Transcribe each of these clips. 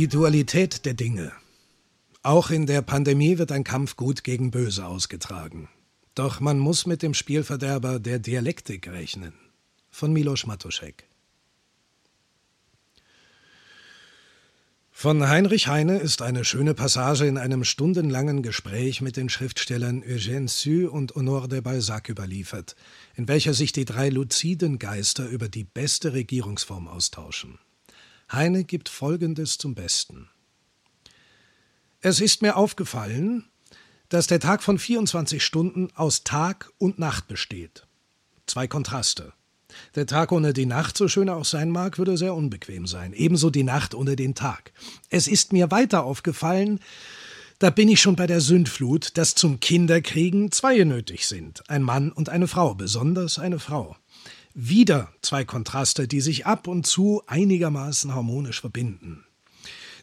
Die Dualität der Dinge. Auch in der Pandemie wird ein Kampf gut gegen böse ausgetragen. Doch man muss mit dem Spielverderber der Dialektik rechnen. Von Milos Matuszek. Von Heinrich Heine ist eine schöne Passage in einem stundenlangen Gespräch mit den Schriftstellern Eugène Sue und Honore de Balzac überliefert, in welcher sich die drei luziden Geister über die beste Regierungsform austauschen. Heine gibt Folgendes zum Besten. Es ist mir aufgefallen, dass der Tag von 24 Stunden aus Tag und Nacht besteht. Zwei Kontraste. Der Tag ohne die Nacht, so schön er auch sein mag, würde sehr unbequem sein. Ebenso die Nacht ohne den Tag. Es ist mir weiter aufgefallen, da bin ich schon bei der Sündflut, dass zum Kinderkriegen zwei nötig sind. Ein Mann und eine Frau, besonders eine Frau. Wieder zwei Kontraste, die sich ab und zu einigermaßen harmonisch verbinden.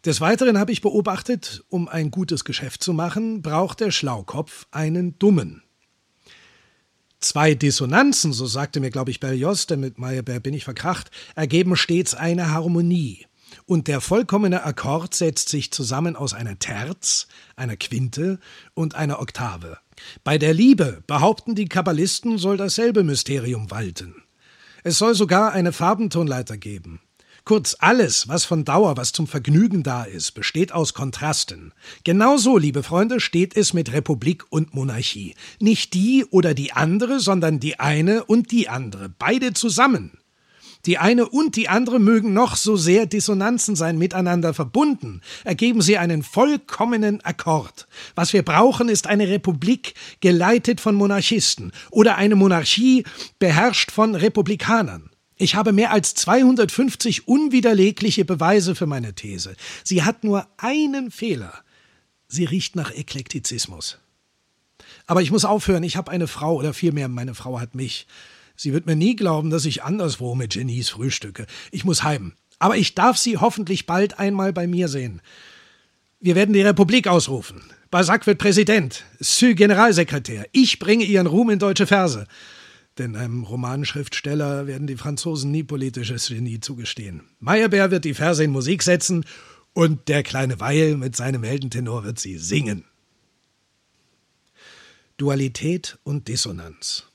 Des Weiteren habe ich beobachtet, um ein gutes Geschäft zu machen, braucht der Schlaukopf einen Dummen. Zwei Dissonanzen, so sagte mir, glaube ich, Berlioz, denn mit Meyerbeer bin ich verkracht, ergeben stets eine Harmonie. Und der vollkommene Akkord setzt sich zusammen aus einer Terz, einer Quinte und einer Oktave. Bei der Liebe, behaupten die Kabbalisten, soll dasselbe Mysterium walten. Es soll sogar eine Farbentonleiter geben. Kurz alles, was von Dauer, was zum Vergnügen da ist, besteht aus Kontrasten. Genauso, liebe Freunde, steht es mit Republik und Monarchie. Nicht die oder die andere, sondern die eine und die andere, beide zusammen. Die eine und die andere mögen noch so sehr Dissonanzen sein, miteinander verbunden, ergeben sie einen vollkommenen Akkord. Was wir brauchen, ist eine Republik, geleitet von Monarchisten, oder eine Monarchie, beherrscht von Republikanern. Ich habe mehr als 250 unwiderlegliche Beweise für meine These. Sie hat nur einen Fehler. Sie riecht nach Eklektizismus. Aber ich muss aufhören, ich habe eine Frau, oder vielmehr meine Frau hat mich. Sie wird mir nie glauben, dass ich anderswo mit Genies frühstücke. Ich muss heim. Aber ich darf sie hoffentlich bald einmal bei mir sehen. Wir werden die Republik ausrufen. Balzac wird Präsident, Sue Generalsekretär. Ich bringe ihren Ruhm in deutsche Verse. Denn einem Romanschriftsteller werden die Franzosen nie politisches Genie zugestehen. Meyerbeer wird die Verse in Musik setzen und der kleine Weil mit seinem Heldentenor wird sie singen. Dualität und Dissonanz.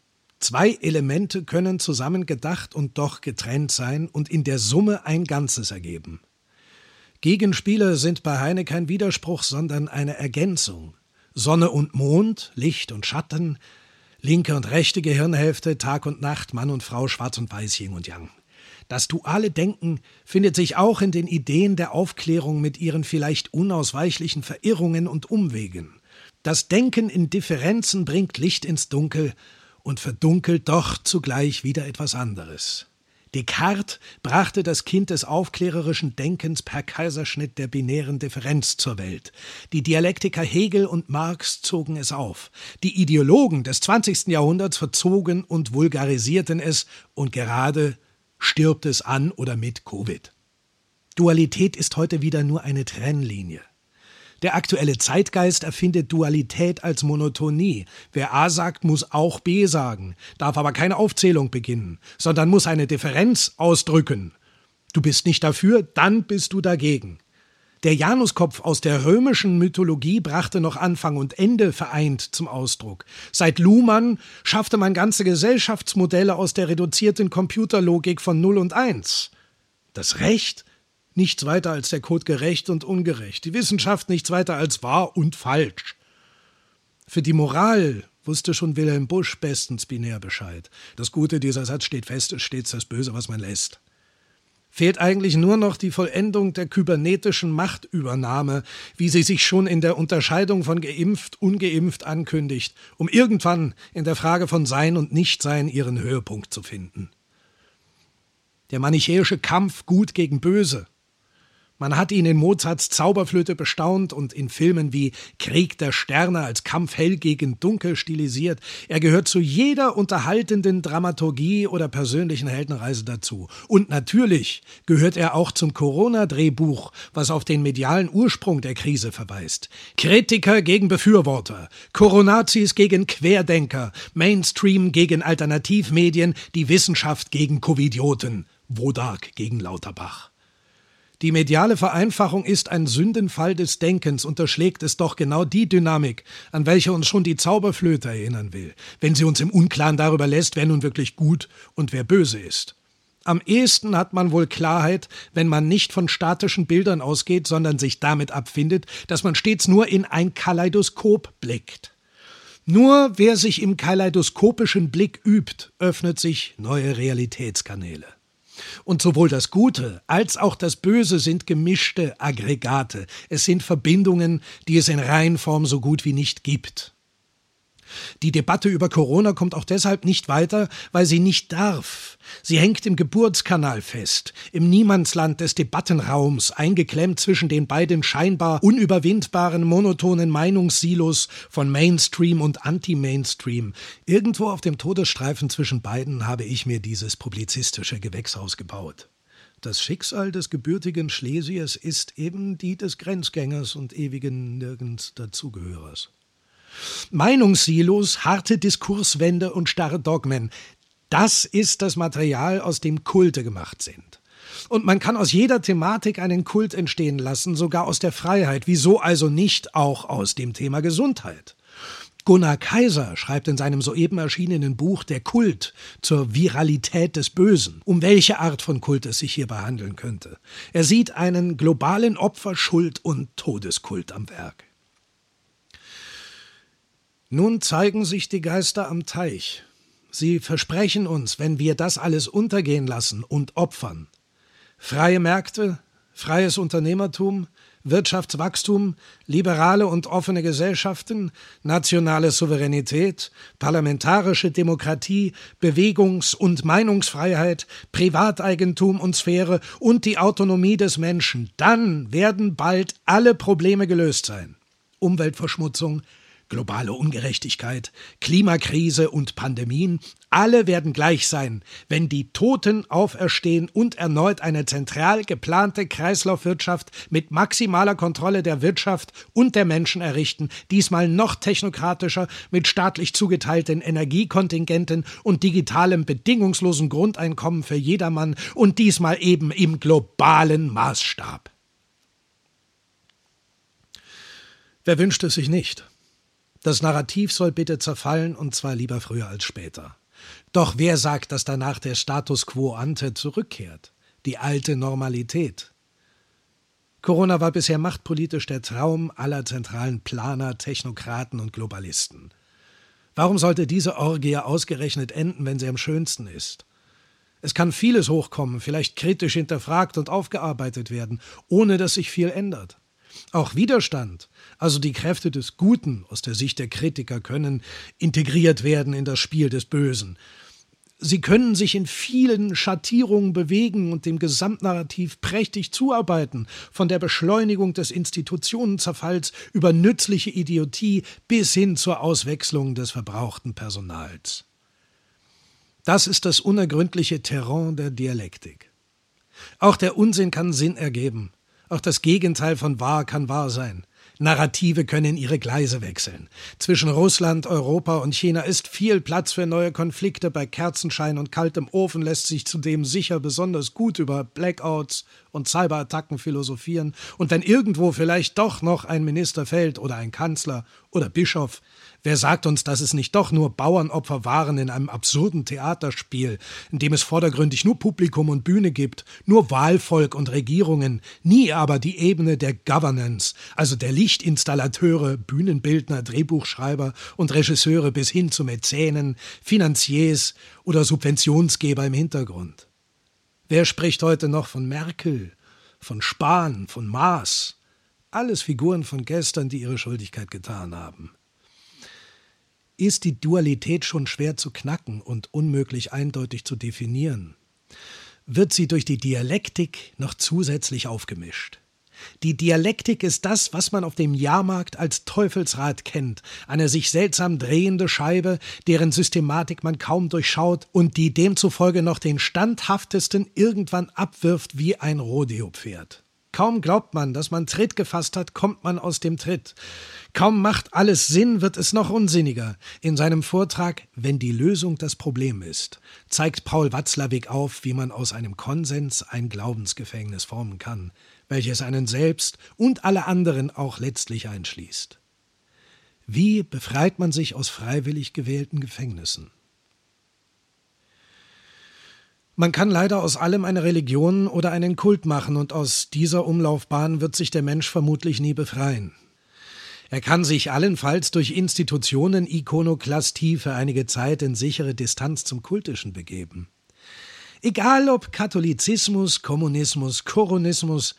Zwei Elemente können zusammen gedacht und doch getrennt sein und in der Summe ein Ganzes ergeben. Gegenspieler sind bei Heine kein Widerspruch, sondern eine Ergänzung. Sonne und Mond, Licht und Schatten, Linke und rechte Gehirnhälfte, Tag und Nacht, Mann und Frau, Schwarz und Weiß, Yin und Yang. Das duale Denken findet sich auch in den Ideen der Aufklärung mit ihren vielleicht unausweichlichen Verirrungen und Umwegen. Das Denken in Differenzen bringt Licht ins Dunkel und verdunkelt doch zugleich wieder etwas anderes. Descartes brachte das Kind des aufklärerischen Denkens per Kaiserschnitt der binären Differenz zur Welt. Die Dialektiker Hegel und Marx zogen es auf. Die Ideologen des 20. Jahrhunderts verzogen und vulgarisierten es und gerade stirbt es an oder mit Covid. Dualität ist heute wieder nur eine Trennlinie. Der aktuelle Zeitgeist erfindet Dualität als Monotonie. Wer A sagt, muss auch B sagen, darf aber keine Aufzählung beginnen, sondern muss eine Differenz ausdrücken. Du bist nicht dafür, dann bist du dagegen. Der Januskopf aus der römischen Mythologie brachte noch Anfang und Ende vereint zum Ausdruck. Seit Luhmann schaffte man ganze Gesellschaftsmodelle aus der reduzierten Computerlogik von Null und Eins. Das Recht Nichts weiter als der Code gerecht und ungerecht. Die Wissenschaft nichts weiter als wahr und falsch. Für die Moral wusste schon Wilhelm Busch bestens binär Bescheid. Das Gute dieser Satz steht fest, ist stets das Böse, was man lässt. Fehlt eigentlich nur noch die Vollendung der kybernetischen Machtübernahme, wie sie sich schon in der Unterscheidung von geimpft, ungeimpft ankündigt, um irgendwann in der Frage von Sein und Nichtsein ihren Höhepunkt zu finden. Der manichäische Kampf Gut gegen Böse, man hat ihn in Mozarts Zauberflöte bestaunt und in Filmen wie Krieg der Sterne als Kampf hell gegen dunkel stilisiert. Er gehört zu jeder unterhaltenden Dramaturgie oder persönlichen Heldenreise dazu. Und natürlich gehört er auch zum Corona-Drehbuch, was auf den medialen Ursprung der Krise verweist. Kritiker gegen Befürworter, Coronazis gegen Querdenker, Mainstream gegen Alternativmedien, die Wissenschaft gegen Covidioten, Wodark gegen Lauterbach. Die mediale Vereinfachung ist ein Sündenfall des Denkens, unterschlägt es doch genau die Dynamik, an welche uns schon die Zauberflöte erinnern will, wenn sie uns im Unklaren darüber lässt, wer nun wirklich gut und wer böse ist. Am ehesten hat man wohl Klarheit, wenn man nicht von statischen Bildern ausgeht, sondern sich damit abfindet, dass man stets nur in ein Kaleidoskop blickt. Nur wer sich im kaleidoskopischen Blick übt, öffnet sich neue Realitätskanäle. Und sowohl das Gute als auch das Böse sind gemischte Aggregate. Es sind Verbindungen, die es in Reihenform so gut wie nicht gibt. Die Debatte über Corona kommt auch deshalb nicht weiter, weil sie nicht darf. Sie hängt im Geburtskanal fest, im Niemandsland des Debattenraums, eingeklemmt zwischen den beiden scheinbar unüberwindbaren monotonen Meinungssilos von Mainstream und Anti-Mainstream. Irgendwo auf dem Todesstreifen zwischen beiden habe ich mir dieses publizistische Gewächshaus gebaut. Das Schicksal des gebürtigen Schlesiers ist eben die des Grenzgängers und ewigen Nirgends dazugehörers. Meinungssilos, harte Diskurswände und starre Dogmen. Das ist das Material, aus dem Kulte gemacht sind. Und man kann aus jeder Thematik einen Kult entstehen lassen, sogar aus der Freiheit. Wieso also nicht auch aus dem Thema Gesundheit? Gunnar Kaiser schreibt in seinem soeben erschienenen Buch Der Kult zur Viralität des Bösen, um welche Art von Kult es sich hierbei handeln könnte. Er sieht einen globalen Opfer-, Schuld- und Todeskult am Werk. Nun zeigen sich die Geister am Teich. Sie versprechen uns, wenn wir das alles untergehen lassen und opfern, freie Märkte, freies Unternehmertum, Wirtschaftswachstum, liberale und offene Gesellschaften, nationale Souveränität, parlamentarische Demokratie, Bewegungs- und Meinungsfreiheit, Privateigentum und Sphäre und die Autonomie des Menschen, dann werden bald alle Probleme gelöst sein. Umweltverschmutzung, globale Ungerechtigkeit, Klimakrise und Pandemien, alle werden gleich sein, wenn die Toten auferstehen und erneut eine zentral geplante Kreislaufwirtschaft mit maximaler Kontrolle der Wirtschaft und der Menschen errichten, diesmal noch technokratischer mit staatlich zugeteilten Energiekontingenten und digitalem bedingungslosen Grundeinkommen für jedermann und diesmal eben im globalen Maßstab. Wer wünscht es sich nicht? Das Narrativ soll bitte zerfallen und zwar lieber früher als später. Doch wer sagt, dass danach der Status quo ante zurückkehrt? Die alte Normalität. Corona war bisher machtpolitisch der Traum aller zentralen Planer, Technokraten und Globalisten. Warum sollte diese Orgie ausgerechnet enden, wenn sie am schönsten ist? Es kann vieles hochkommen, vielleicht kritisch hinterfragt und aufgearbeitet werden, ohne dass sich viel ändert. Auch Widerstand, also die Kräfte des Guten aus der Sicht der Kritiker, können integriert werden in das Spiel des Bösen. Sie können sich in vielen Schattierungen bewegen und dem Gesamtnarrativ prächtig zuarbeiten, von der Beschleunigung des Institutionenzerfalls über nützliche Idiotie bis hin zur Auswechslung des verbrauchten Personals. Das ist das unergründliche Terrain der Dialektik. Auch der Unsinn kann Sinn ergeben, auch das Gegenteil von wahr kann wahr sein. Narrative können ihre Gleise wechseln. Zwischen Russland, Europa und China ist viel Platz für neue Konflikte. Bei Kerzenschein und kaltem Ofen lässt sich zudem sicher besonders gut über Blackouts und Cyberattacken philosophieren. Und wenn irgendwo vielleicht doch noch ein Minister fällt oder ein Kanzler oder Bischof, Wer sagt uns, dass es nicht doch nur Bauernopfer waren in einem absurden Theaterspiel, in dem es vordergründig nur Publikum und Bühne gibt, nur Wahlvolk und Regierungen, nie aber die Ebene der Governance, also der Lichtinstallateure, Bühnenbildner, Drehbuchschreiber und Regisseure bis hin zu Mäzenen, Finanziers oder Subventionsgeber im Hintergrund. Wer spricht heute noch von Merkel, von Spahn, von Maas? Alles Figuren von gestern, die ihre Schuldigkeit getan haben ist die Dualität schon schwer zu knacken und unmöglich eindeutig zu definieren, wird sie durch die Dialektik noch zusätzlich aufgemischt. Die Dialektik ist das, was man auf dem Jahrmarkt als Teufelsrad kennt, eine sich seltsam drehende Scheibe, deren Systematik man kaum durchschaut und die demzufolge noch den standhaftesten irgendwann abwirft wie ein Rodeopferd. Kaum glaubt man, dass man Tritt gefasst hat, kommt man aus dem Tritt. Kaum macht alles Sinn, wird es noch unsinniger. In seinem Vortrag Wenn die Lösung das Problem ist, zeigt Paul Watzlawick auf, wie man aus einem Konsens ein Glaubensgefängnis formen kann, welches einen selbst und alle anderen auch letztlich einschließt. Wie befreit man sich aus freiwillig gewählten Gefängnissen? Man kann leider aus allem eine Religion oder einen Kult machen, und aus dieser Umlaufbahn wird sich der Mensch vermutlich nie befreien. Er kann sich allenfalls durch Institutionen Ikonoklastie für einige Zeit in sichere Distanz zum Kultischen begeben. Egal ob Katholizismus, Kommunismus, Koronismus,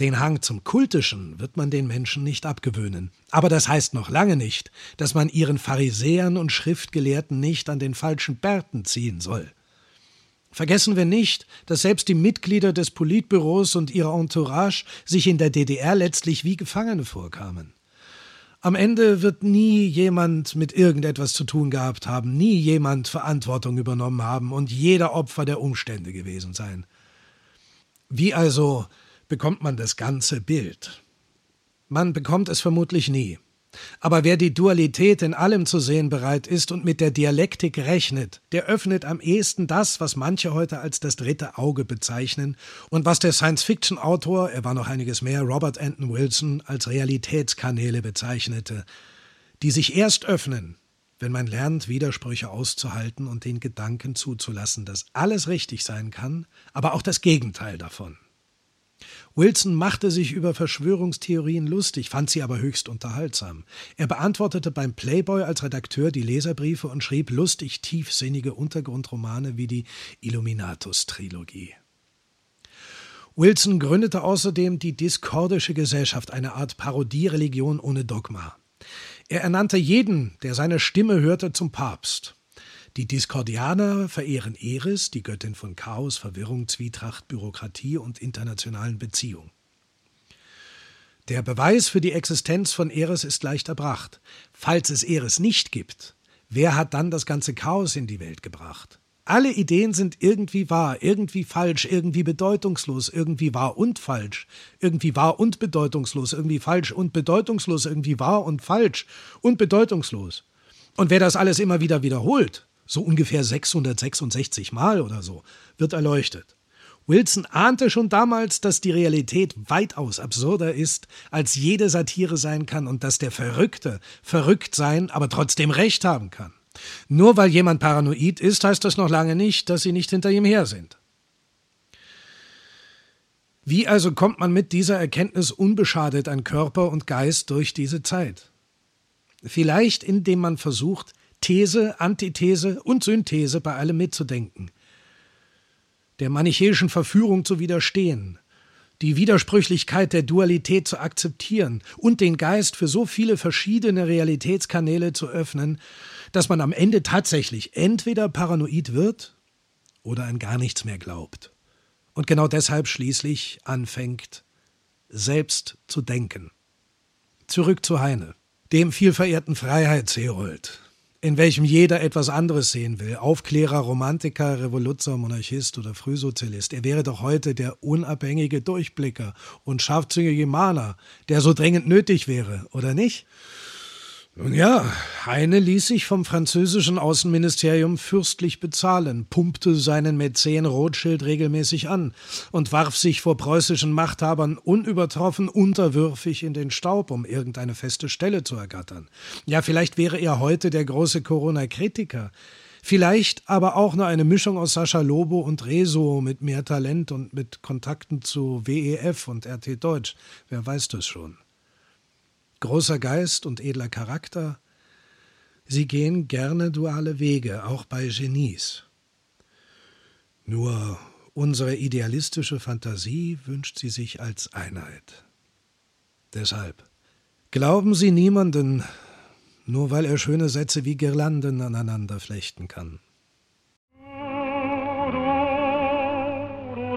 den Hang zum Kultischen wird man den Menschen nicht abgewöhnen. Aber das heißt noch lange nicht, dass man ihren Pharisäern und Schriftgelehrten nicht an den falschen Bärten ziehen soll. Vergessen wir nicht, dass selbst die Mitglieder des Politbüros und ihre Entourage sich in der DDR letztlich wie Gefangene vorkamen. Am Ende wird nie jemand mit irgendetwas zu tun gehabt haben, nie jemand Verantwortung übernommen haben und jeder Opfer der Umstände gewesen sein. Wie also bekommt man das ganze Bild? Man bekommt es vermutlich nie. Aber wer die Dualität in allem zu sehen bereit ist und mit der Dialektik rechnet, der öffnet am ehesten das, was manche heute als das dritte Auge bezeichnen und was der Science-Fiction-Autor, er war noch einiges mehr, Robert Anton Wilson, als Realitätskanäle bezeichnete, die sich erst öffnen, wenn man lernt, Widersprüche auszuhalten und den Gedanken zuzulassen, dass alles richtig sein kann, aber auch das Gegenteil davon. Wilson machte sich über Verschwörungstheorien lustig, fand sie aber höchst unterhaltsam. Er beantwortete beim Playboy als Redakteur die Leserbriefe und schrieb lustig tiefsinnige Untergrundromane wie die Illuminatus-Trilogie. Wilson gründete außerdem die Diskordische Gesellschaft, eine Art Parodiereligion ohne Dogma. Er ernannte jeden, der seine Stimme hörte, zum Papst. Die Diskordianer verehren Eris, die Göttin von Chaos, Verwirrung, Zwietracht, Bürokratie und internationalen Beziehungen. Der Beweis für die Existenz von Eris ist leicht erbracht. Falls es Eris nicht gibt, wer hat dann das ganze Chaos in die Welt gebracht? Alle Ideen sind irgendwie wahr, irgendwie falsch, irgendwie bedeutungslos, irgendwie wahr und falsch, irgendwie wahr und bedeutungslos, irgendwie falsch und bedeutungslos, irgendwie wahr und falsch und bedeutungslos. Und wer das alles immer wieder wiederholt, so ungefähr 666 Mal oder so, wird erleuchtet. Wilson ahnte schon damals, dass die Realität weitaus absurder ist, als jede Satire sein kann und dass der Verrückte verrückt sein, aber trotzdem Recht haben kann. Nur weil jemand paranoid ist, heißt das noch lange nicht, dass sie nicht hinter ihm her sind. Wie also kommt man mit dieser Erkenntnis unbeschadet an Körper und Geist durch diese Zeit? Vielleicht indem man versucht, These, Antithese und Synthese bei allem mitzudenken, der manichäischen Verführung zu widerstehen, die Widersprüchlichkeit der Dualität zu akzeptieren und den Geist für so viele verschiedene Realitätskanäle zu öffnen, dass man am Ende tatsächlich entweder paranoid wird oder an gar nichts mehr glaubt. Und genau deshalb schließlich anfängt, selbst zu denken. Zurück zu Heine, dem vielverehrten Freiheitsherold, in welchem jeder etwas anderes sehen will. Aufklärer, Romantiker, Revoluzer, Monarchist oder Frühsozialist. Er wäre doch heute der unabhängige Durchblicker und scharfzüngige Mahner, der so dringend nötig wäre, oder nicht? Nun ja, Heine ließ sich vom französischen Außenministerium fürstlich bezahlen, pumpte seinen Mäzen Rothschild regelmäßig an und warf sich vor preußischen Machthabern unübertroffen unterwürfig in den Staub, um irgendeine feste Stelle zu ergattern. Ja, vielleicht wäre er heute der große Corona-Kritiker, vielleicht aber auch nur eine Mischung aus Sascha Lobo und Rezo mit mehr Talent und mit Kontakten zu WEF und RT Deutsch. Wer weiß das schon großer Geist und edler Charakter, sie gehen gerne duale Wege, auch bei Genies. Nur unsere idealistische Fantasie wünscht sie sich als Einheit. Deshalb glauben Sie niemanden, nur weil er schöne Sätze wie Girlanden aneinander flechten kann. Du, du, du